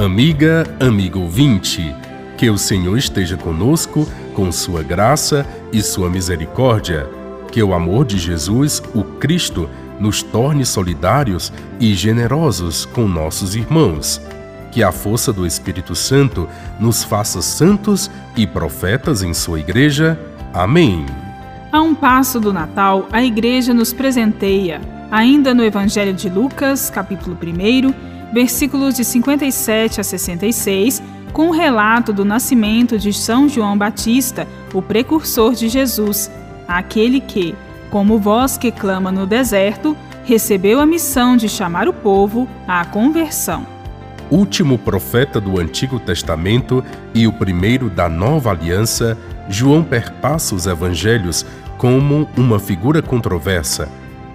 Amiga, amigo ouvinte, que o Senhor esteja conosco com sua graça e sua misericórdia. Que o amor de Jesus, o Cristo, nos torne solidários e generosos com nossos irmãos. Que a força do Espírito Santo nos faça santos e profetas em sua igreja. Amém. A um passo do Natal, a igreja nos presenteia, ainda no Evangelho de Lucas, capítulo 1, versículos de 57 a 66, com o relato do nascimento de São João Batista, o precursor de Jesus, aquele que, como voz que clama no deserto, recebeu a missão de chamar o povo à conversão. Último profeta do Antigo Testamento e o primeiro da Nova Aliança, João perpassa os evangelhos como uma figura controversa.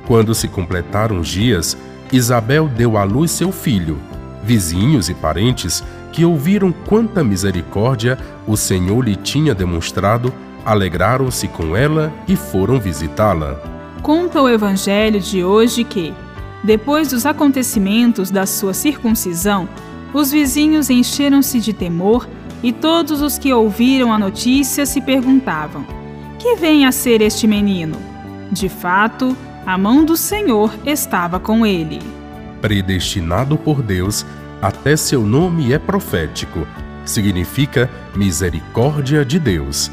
Quando se completaram os dias, Isabel deu à luz seu filho. Vizinhos e parentes que ouviram quanta misericórdia o Senhor lhe tinha demonstrado alegraram-se com ela e foram visitá-la. Conta o Evangelho de hoje que, depois dos acontecimentos da sua circuncisão, os vizinhos encheram-se de temor e todos os que ouviram a notícia se perguntavam: Que vem a ser este menino? De fato, a mão do Senhor estava com ele. Predestinado por Deus, até seu nome é profético, significa misericórdia de Deus.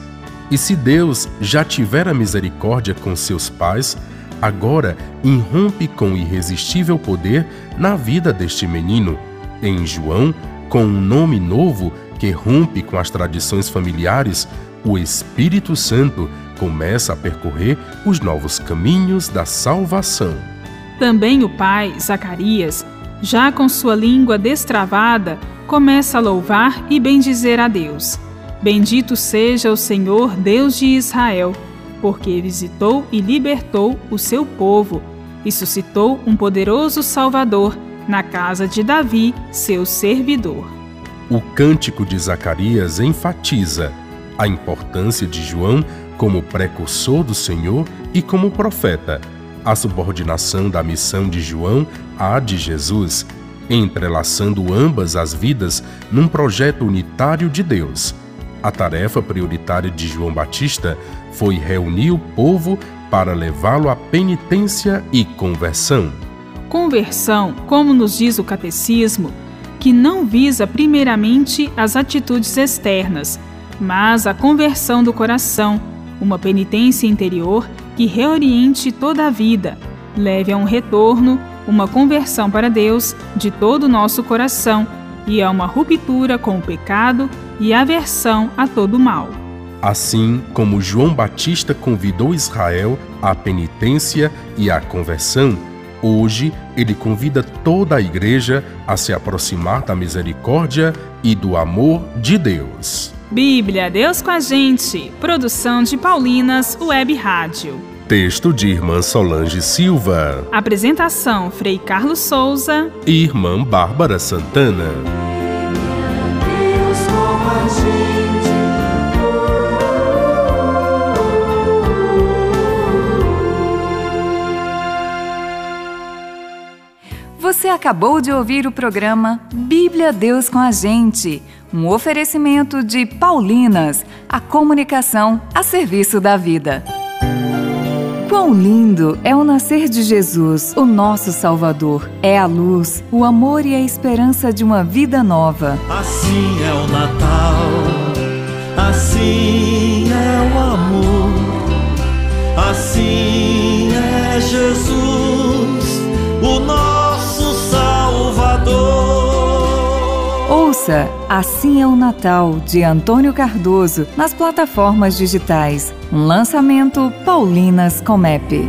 E se Deus já tivera misericórdia com seus pais, agora irrompe com irresistível poder na vida deste menino. Em João, com um nome novo que rompe com as tradições familiares, o Espírito Santo começa a percorrer os novos caminhos da salvação. Também o pai, Zacarias, já com sua língua destravada, começa a louvar e bendizer a Deus. Bendito seja o Senhor, Deus de Israel, porque visitou e libertou o seu povo e suscitou um poderoso Salvador na casa de Davi, seu servidor. O cântico de Zacarias enfatiza a importância de João como precursor do Senhor e como profeta, a subordinação da missão de João à de Jesus, entrelaçando ambas as vidas num projeto unitário de Deus a tarefa prioritária de João Batista foi reunir o povo para levá-lo à penitência e conversão. Conversão, como nos diz o catecismo, que não visa primeiramente as atitudes externas, mas a conversão do coração, uma penitência interior que reoriente toda a vida, leve a um retorno, uma conversão para Deus de todo o nosso coração e a uma ruptura com o pecado e aversão a todo mal. Assim como João Batista convidou Israel à penitência e à conversão, hoje ele convida toda a igreja a se aproximar da misericórdia e do amor de Deus. Bíblia, Deus com a gente. Produção de Paulinas Web Rádio. Texto de Irmã Solange Silva. Apresentação: Frei Carlos Souza e Irmã Bárbara Santana. Você acabou de ouvir o programa Bíblia Deus com a Gente, um oferecimento de Paulinas, a comunicação a serviço da vida. Quão lindo é o nascer de Jesus, o nosso Salvador. É a luz, o amor e a esperança de uma vida nova. Assim é o Natal, assim é o Ouça Assim é o Natal, de Antônio Cardoso, nas plataformas digitais. Lançamento Paulinas Comep.